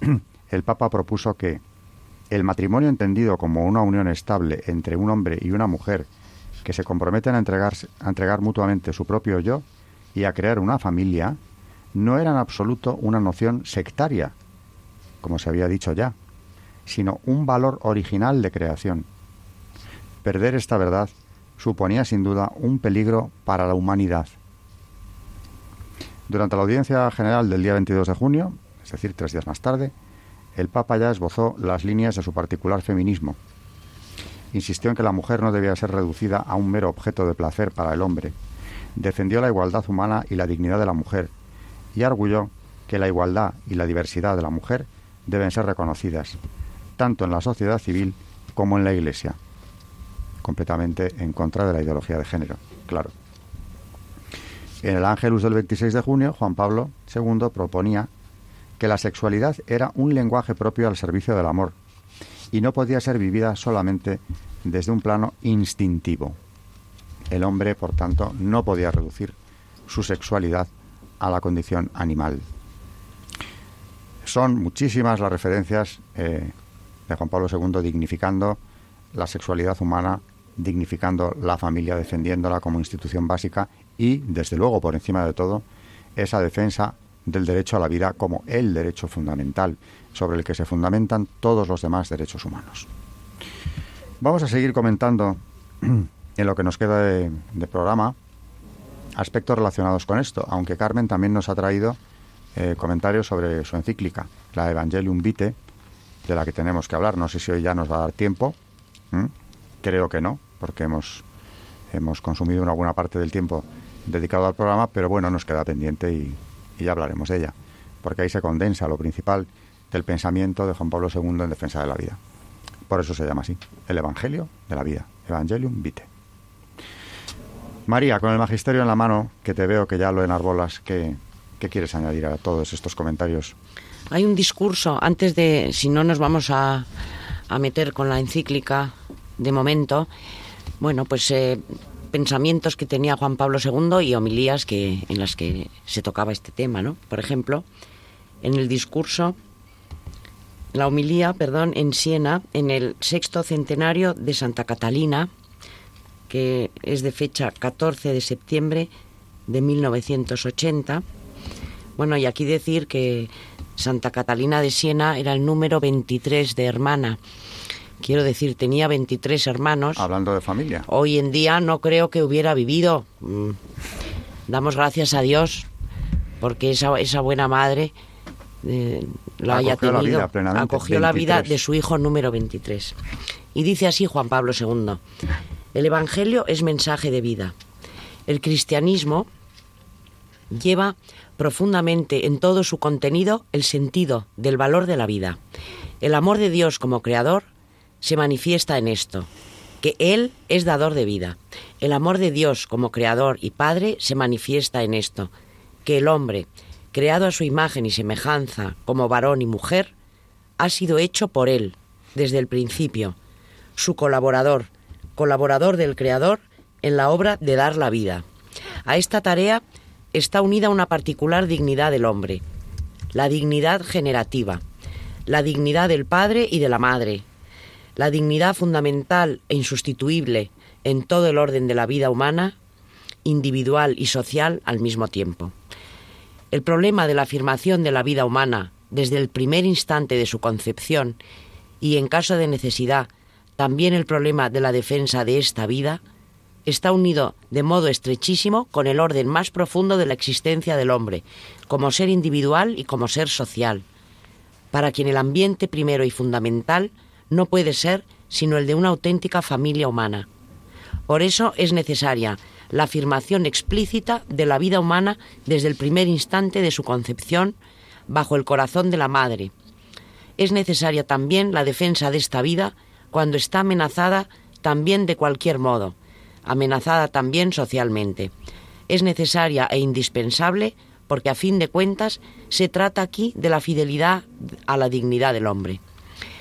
el Papa propuso que el matrimonio entendido como una unión estable entre un hombre y una mujer que se comprometen a, entregarse, a entregar mutuamente su propio yo y a crear una familia, no era en absoluto una noción sectaria, como se había dicho ya, sino un valor original de creación. Perder esta verdad suponía sin duda un peligro para la humanidad. Durante la audiencia general del día 22 de junio, es decir, tres días más tarde, el Papa ya esbozó las líneas de su particular feminismo. Insistió en que la mujer no debía ser reducida a un mero objeto de placer para el hombre. Defendió la igualdad humana y la dignidad de la mujer y arguyó que la igualdad y la diversidad de la mujer deben ser reconocidas, tanto en la sociedad civil como en la Iglesia, completamente en contra de la ideología de género, claro. En el Ángelus del 26 de junio, Juan Pablo II proponía que la sexualidad era un lenguaje propio al servicio del amor y no podía ser vivida solamente desde un plano instintivo. El hombre, por tanto, no podía reducir su sexualidad a la condición animal. Son muchísimas las referencias eh, de Juan Pablo II dignificando la sexualidad humana, dignificando la familia, defendiéndola como institución básica y, desde luego, por encima de todo, esa defensa del derecho a la vida como el derecho fundamental sobre el que se fundamentan todos los demás derechos humanos. Vamos a seguir comentando en lo que nos queda de, programa aspectos relacionados con esto, aunque Carmen también nos ha traído eh, comentarios sobre su encíclica, la Evangelium Vitae, de la que tenemos que hablar. No sé si hoy ya nos va a dar tiempo, creo que no, porque hemos, hemos consumido una buena parte del tiempo dedicado al programa, pero bueno, nos queda pendiente y, ya hablaremos de ella, porque ahí se condensa lo principal del pensamiento de Juan Pablo II en defensa de la vida. Por eso se llama así, el Evangelio de la vida, Evangelium Vitae. María, con el magisterio en la mano, que te veo que ya lo enarbolas, ¿qué, ¿qué quieres añadir a todos estos comentarios? Hay un discurso, antes de, si no nos vamos a, a meter con la encíclica de momento, bueno, pues eh, pensamientos que tenía Juan Pablo II y homilías que, en las que se tocaba este tema, ¿no? Por ejemplo, en el discurso, la homilía, perdón, en Siena, en el sexto centenario de Santa Catalina, que es de fecha 14 de septiembre de 1980. Bueno, y aquí decir que Santa Catalina de Siena era el número 23 de hermana Quiero decir, tenía 23 hermanos. Hablando de familia. Hoy en día no creo que hubiera vivido. Mm. Damos gracias a Dios porque esa, esa buena madre eh, la haya tenido. acogió la vida de su hijo número 23. Y dice así Juan Pablo II. El Evangelio es mensaje de vida. El cristianismo lleva profundamente en todo su contenido el sentido del valor de la vida. El amor de Dios como creador se manifiesta en esto, que Él es dador de vida. El amor de Dios como Creador y Padre se manifiesta en esto, que el hombre, creado a su imagen y semejanza como varón y mujer, ha sido hecho por Él desde el principio, su colaborador, colaborador del Creador en la obra de dar la vida. A esta tarea está unida una particular dignidad del hombre, la dignidad generativa, la dignidad del padre y de la madre, la dignidad fundamental e insustituible en todo el orden de la vida humana, individual y social al mismo tiempo. El problema de la afirmación de la vida humana desde el primer instante de su concepción y, en caso de necesidad, también el problema de la defensa de esta vida, está unido de modo estrechísimo con el orden más profundo de la existencia del hombre, como ser individual y como ser social, para quien el ambiente primero y fundamental no puede ser sino el de una auténtica familia humana. Por eso es necesaria la afirmación explícita de la vida humana desde el primer instante de su concepción bajo el corazón de la madre. Es necesaria también la defensa de esta vida cuando está amenazada también de cualquier modo, amenazada también socialmente. Es necesaria e indispensable porque a fin de cuentas se trata aquí de la fidelidad a la dignidad del hombre.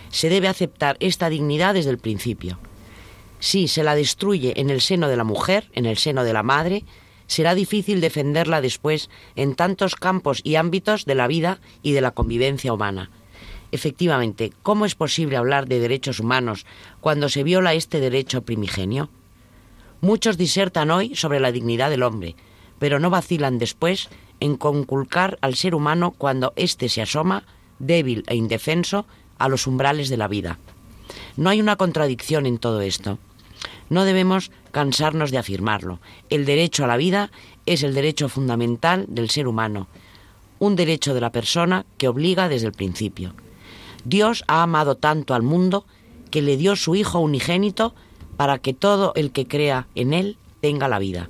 Se debe aceptar esta dignidad desde el principio. Si se la destruye en el seno de la mujer, en el seno de la madre, será difícil defenderla después en tantos campos y ámbitos de la vida y de la convivencia humana. Efectivamente, ¿cómo es posible hablar de derechos humanos cuando se viola este derecho primigenio? Muchos disertan hoy sobre la dignidad del hombre, pero no vacilan después en conculcar al ser humano cuando éste se asoma, débil e indefenso, a los umbrales de la vida. No hay una contradicción en todo esto. No debemos cansarnos de afirmarlo. El derecho a la vida es el derecho fundamental del ser humano, un derecho de la persona que obliga desde el principio. Dios ha amado tanto al mundo que le dio su Hijo unigénito para que todo el que crea en Él tenga la vida.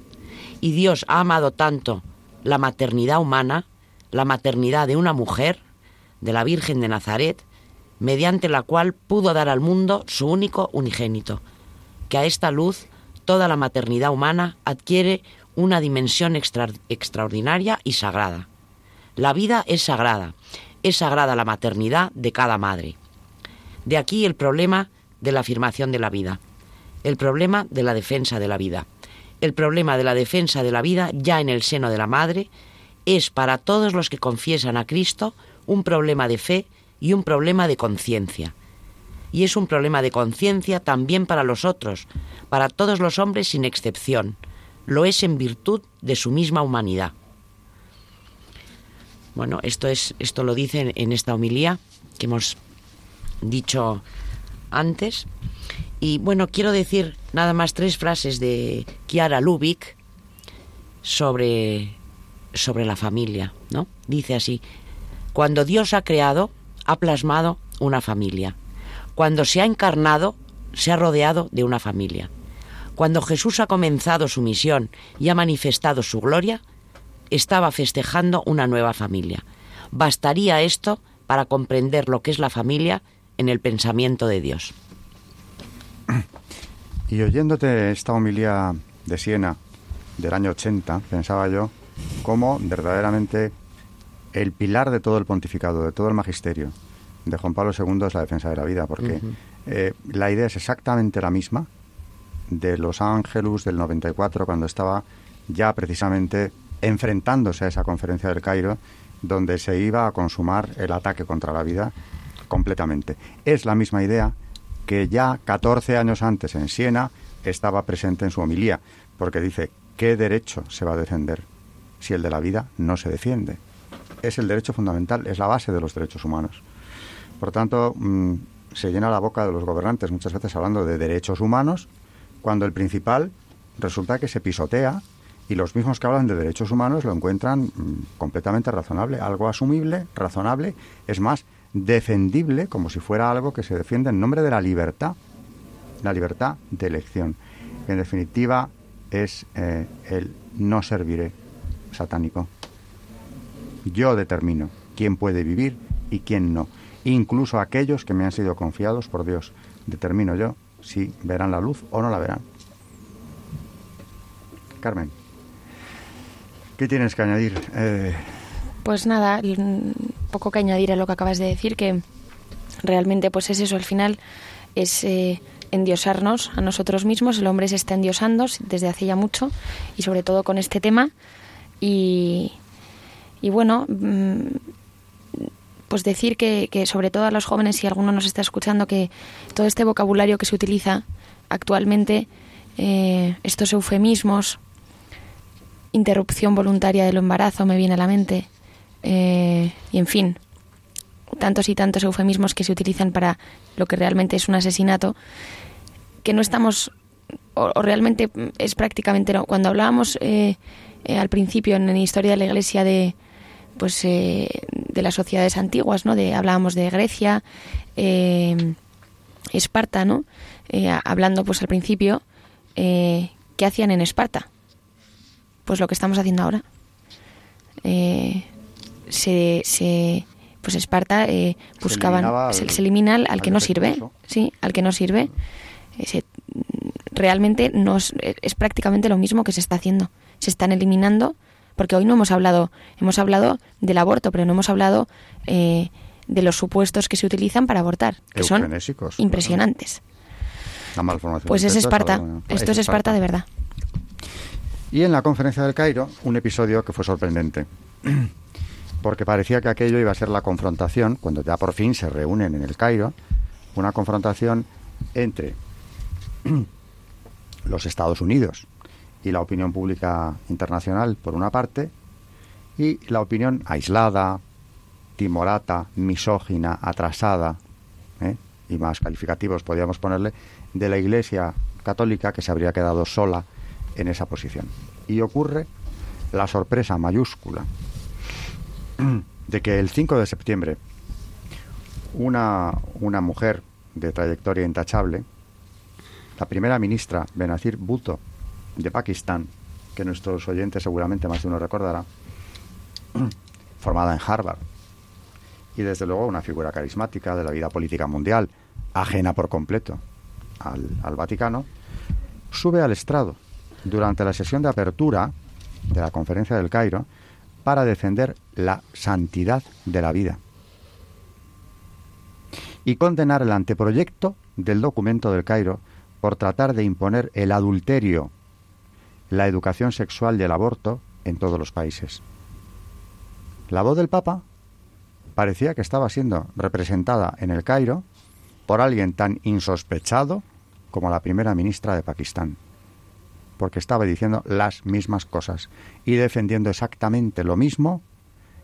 Y Dios ha amado tanto la maternidad humana, la maternidad de una mujer, de la Virgen de Nazaret, mediante la cual pudo dar al mundo su único unigénito, que a esta luz toda la maternidad humana adquiere una dimensión extraordinaria y sagrada. La vida es sagrada, es sagrada la maternidad de cada madre. De aquí el problema de la afirmación de la vida el problema de la defensa de la vida. El problema de la defensa de la vida ya en el seno de la madre es para todos los que confiesan a Cristo un problema de fe y un problema de conciencia. Y es un problema de conciencia también para los otros, para todos los hombres sin excepción. Lo es en virtud de su misma humanidad. Bueno, esto es esto lo dice en esta homilía que hemos dicho antes y bueno, quiero decir nada más tres frases de Kiara Lubick sobre, sobre la familia, ¿no? Dice así, cuando Dios ha creado, ha plasmado una familia. Cuando se ha encarnado, se ha rodeado de una familia. Cuando Jesús ha comenzado su misión y ha manifestado su gloria, estaba festejando una nueva familia. Bastaría esto para comprender lo que es la familia en el pensamiento de Dios. Y oyéndote esta homilía de Siena del año 80, pensaba yo cómo verdaderamente el pilar de todo el pontificado, de todo el magisterio de Juan Pablo II es la defensa de la vida, porque eh, la idea es exactamente la misma de los ángelus del 94, cuando estaba ya precisamente enfrentándose a esa conferencia del Cairo, donde se iba a consumar el ataque contra la vida completamente. Es la misma idea que ya 14 años antes en Siena estaba presente en su homilía, porque dice, ¿qué derecho se va a defender si el de la vida no se defiende? Es el derecho fundamental, es la base de los derechos humanos. Por tanto, mm, se llena la boca de los gobernantes muchas veces hablando de derechos humanos, cuando el principal resulta que se pisotea y los mismos que hablan de derechos humanos lo encuentran mm, completamente razonable, algo asumible, razonable, es más, defendible como si fuera algo que se defiende en nombre de la libertad, la libertad de elección. En definitiva, es eh, el no serviré satánico. Yo determino quién puede vivir y quién no. Incluso aquellos que me han sido confiados por Dios. Determino yo si verán la luz o no la verán. Carmen, ¿qué tienes que añadir? Eh, pues nada, poco que añadir a lo que acabas de decir, que realmente pues es eso, al final es eh, endiosarnos a nosotros mismos, el hombre se está endiosando desde hace ya mucho y sobre todo con este tema y, y bueno, mm, pues decir que, que, sobre todo a los jóvenes, si alguno nos está escuchando, que todo este vocabulario que se utiliza actualmente, eh, estos eufemismos, interrupción voluntaria del embarazo me viene a la mente, eh, y en fin, tantos y tantos eufemismos que se utilizan para lo que realmente es un asesinato, que no estamos, o, realmente es prácticamente no. Cuando hablábamos eh, eh, al principio en la historia de la Iglesia de pues eh, de las sociedades antiguas, ¿no? De, hablábamos de Grecia, Esparta, ¿no? hablando pues al principio, ¿qué hacían en Esparta? Pues lo que estamos haciendo ahora. se, se pues Esparta eh, buscaban se, elimina al, que no sirve sí al que no sirve. Realmente no es, prácticamente lo mismo que se está haciendo. Se están eliminando porque hoy no hemos hablado hemos hablado del aborto pero no hemos hablado eh, de los supuestos que se utilizan para abortar que son impresionantes. Pues es Esparta esto es Esparta de verdad y en la conferencia del Cairo un episodio que fue sorprendente porque parecía que aquello iba a ser la confrontación, cuando ya por fin se reúnen en el Cairo, una confrontación entre los Estados Unidos y la opinión pública internacional, por una parte, y la opinión aislada, timorata, misógina, atrasada, ¿eh? y más calificativos podríamos ponerle, de la Iglesia católica que se habría quedado sola en esa posición. Y ocurre la sorpresa mayúscula de que el 5 de septiembre una, una mujer de trayectoria intachable, la primera ministra Benazir Bhutto de Pakistán, que nuestros oyentes seguramente más de uno recordará, formada en Harvard, y desde luego una figura carismática de la vida política mundial, ajena por completo al, al Vaticano, sube al estrado durante la sesión de apertura de la conferencia del Cairo para defender la santidad de la vida y condenar el anteproyecto del documento del Cairo por tratar de imponer el adulterio, la educación sexual y el aborto en todos los países. La voz del Papa parecía que estaba siendo representada en el Cairo por alguien tan insospechado como la primera ministra de Pakistán porque estaba diciendo las mismas cosas y defendiendo exactamente lo mismo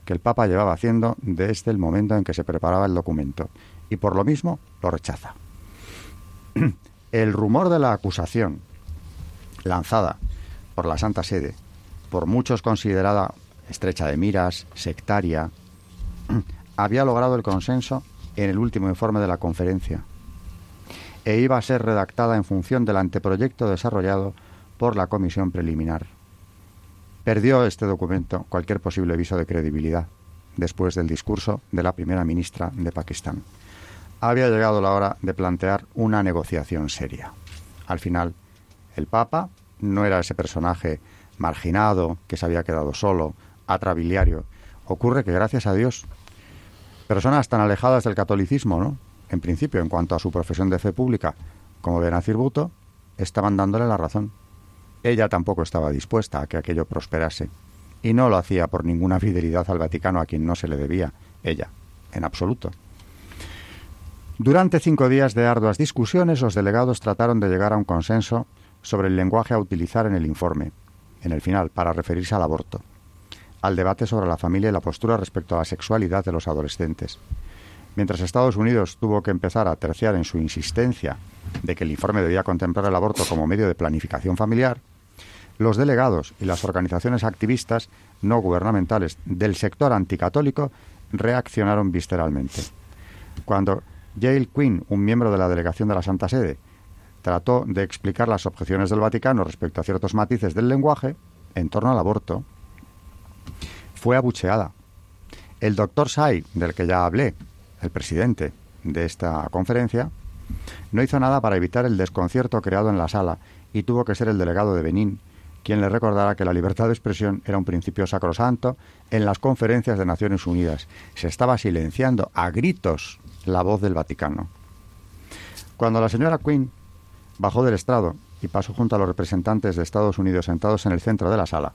que el Papa llevaba haciendo desde el momento en que se preparaba el documento, y por lo mismo lo rechaza. El rumor de la acusación lanzada por la Santa Sede, por muchos considerada estrecha de miras, sectaria, había logrado el consenso en el último informe de la conferencia e iba a ser redactada en función del anteproyecto desarrollado por la comisión preliminar. Perdió este documento cualquier posible viso de credibilidad después del discurso de la primera ministra de Pakistán. Había llegado la hora de plantear una negociación seria. Al final, el Papa no era ese personaje marginado que se había quedado solo, atrabiliario. Ocurre que, gracias a Dios, personas tan alejadas del catolicismo, ¿no? En principio, en cuanto a su profesión de fe pública, como Benazir Bhutto, estaban dándole la razón. Ella tampoco estaba dispuesta a que aquello prosperase, y no lo hacía por ninguna fidelidad al Vaticano a quien no se le debía, ella, en absoluto. Durante cinco días de arduas discusiones, los delegados trataron de llegar a un consenso sobre el lenguaje a utilizar en el informe, en el final, para referirse al aborto, al debate sobre la familia y la postura respecto a la sexualidad de los adolescentes. Mientras Estados Unidos tuvo que empezar a terciar en su insistencia de que el informe debía contemplar el aborto como medio de planificación familiar, los delegados y las organizaciones activistas no gubernamentales del sector anticatólico reaccionaron visceralmente. Cuando Yale Quinn, un miembro de la delegación de la Santa Sede, trató de explicar las objeciones del Vaticano respecto a ciertos matices del lenguaje en torno al aborto, fue abucheada. El doctor Sai, del que ya hablé, el presidente de esta conferencia, no hizo nada para evitar el desconcierto creado en la sala y tuvo que ser el delegado de Benín quien le recordara que la libertad de expresión era un principio sacrosanto en las conferencias de Naciones Unidas. Se estaba silenciando a gritos la voz del Vaticano. Cuando la señora Quinn bajó del estrado y pasó junto a los representantes de Estados Unidos sentados en el centro de la sala,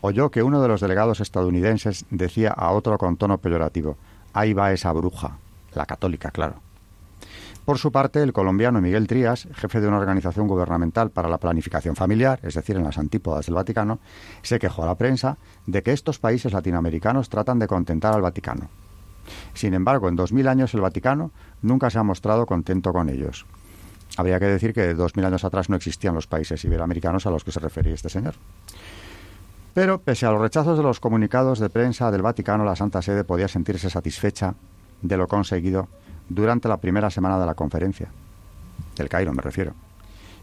oyó que uno de los delegados estadounidenses decía a otro con tono peyorativo, ahí va esa bruja, la católica, claro. Por su parte, el colombiano Miguel Trías, jefe de una organización gubernamental para la planificación familiar, es decir, en las antípodas del Vaticano, se quejó a la prensa de que estos países latinoamericanos tratan de contentar al Vaticano. Sin embargo, en dos mil años el Vaticano nunca se ha mostrado contento con ellos. Habría que decir que dos mil años atrás no existían los países iberoamericanos a los que se refería este señor. Pero, pese a los rechazos de los comunicados de prensa del Vaticano, la Santa Sede podía sentirse satisfecha de lo conseguido durante la primera semana de la conferencia. Del Cairo, me refiero.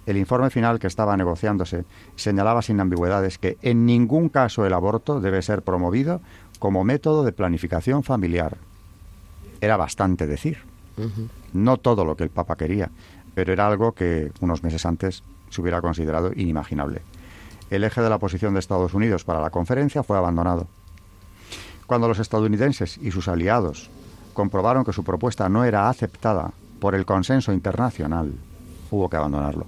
El informe final que estaba negociándose señalaba sin ambigüedades que en ningún caso el aborto debe ser promovido como método de planificación familiar. Era bastante decir. No todo lo que el Papa quería, pero era algo que unos meses antes se hubiera considerado inimaginable. El eje de la posición de Estados Unidos para la conferencia fue abandonado. Cuando los estadounidenses y sus aliados comprobaron que su propuesta no era aceptada por el consenso internacional, hubo que abandonarlo.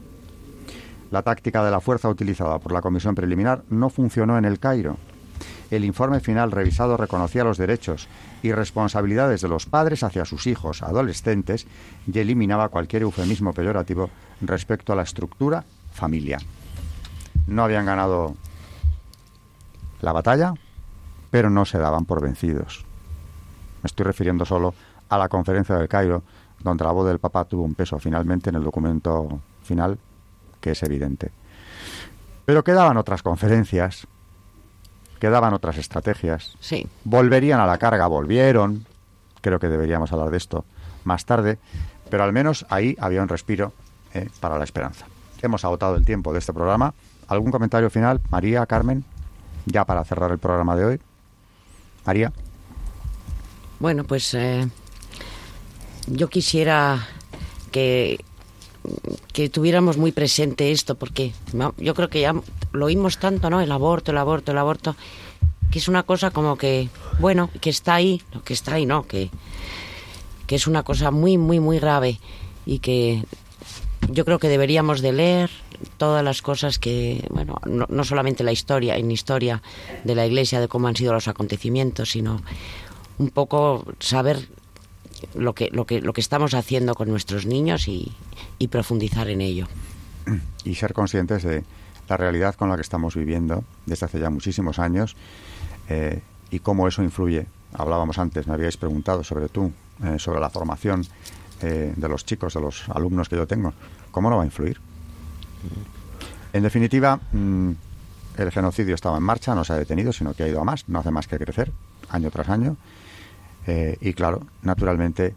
La táctica de la fuerza utilizada por la comisión preliminar no funcionó en el Cairo. El informe final revisado reconocía los derechos y responsabilidades de los padres hacia sus hijos adolescentes y eliminaba cualquier eufemismo peyorativo respecto a la estructura familia. No habían ganado la batalla, pero no se daban por vencidos. Me estoy refiriendo solo a la conferencia del Cairo, donde la voz del Papa tuvo un peso finalmente en el documento final, que es evidente. Pero quedaban otras conferencias, quedaban otras estrategias. Sí. Volverían a la carga, volvieron. Creo que deberíamos hablar de esto más tarde, pero al menos ahí había un respiro eh, para la esperanza. Hemos agotado el tiempo de este programa. ¿Algún comentario final, María, Carmen? Ya para cerrar el programa de hoy. María. Bueno, pues eh, yo quisiera que, que tuviéramos muy presente esto, porque yo creo que ya lo oímos tanto, ¿no? El aborto, el aborto, el aborto, que es una cosa como que, bueno, que está ahí, que está ahí, ¿no? Que, que es una cosa muy, muy, muy grave y que yo creo que deberíamos de leer todas las cosas que, bueno, no, no solamente la historia, en historia de la Iglesia, de cómo han sido los acontecimientos, sino un poco saber lo que, lo que, lo que estamos haciendo con nuestros niños y, profundizar en ello. Y ser conscientes de la realidad con la que estamos viviendo desde hace ya muchísimos años eh, y cómo eso influye. Hablábamos antes, me habíais preguntado sobre tú, eh, sobre la formación eh, de los chicos, de los alumnos que yo tengo. ¿Cómo no va a influir? En definitiva, mm, el genocidio estaba en marcha, no se ha detenido, sino que ha ido a más, no hace más que crecer año tras año. Eh, y claro, naturalmente,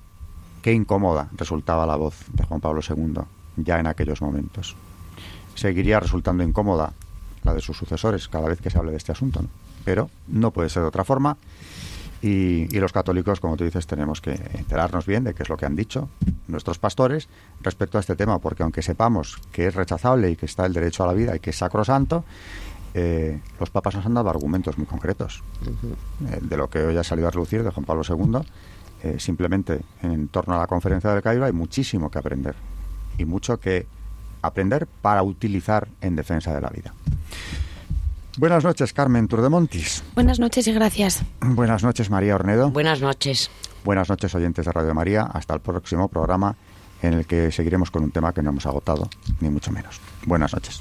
qué incómoda resultaba la voz de Juan Pablo II ya en aquellos momentos. Seguiría resultando incómoda la de sus sucesores cada vez que se hable de este asunto, pero no puede ser de otra forma. Y, y, los católicos, como tú dices, tenemos que enterarnos bien de qué es lo que han dicho nuestros pastores respecto a este tema, porque aunque sepamos que es rechazable y que está el derecho a la vida y que es sacrosanto, eh, los papas nos han dado argumentos muy concretos eh, de lo que hoy ha salido a relucir de Juan Pablo II. Eh, simplemente en torno a la conferencia del Cairo hay muchísimo que aprender y mucho que aprender para utilizar en defensa de la vida. Buenas noches, Carmen Turdemontis. Buenas noches y gracias. Buenas noches, María Ornedo. Buenas noches. Buenas noches, oyentes de Radio María. Hasta el próximo programa en el que seguiremos con un tema que no hemos agotado, ni mucho menos. Buenas noches.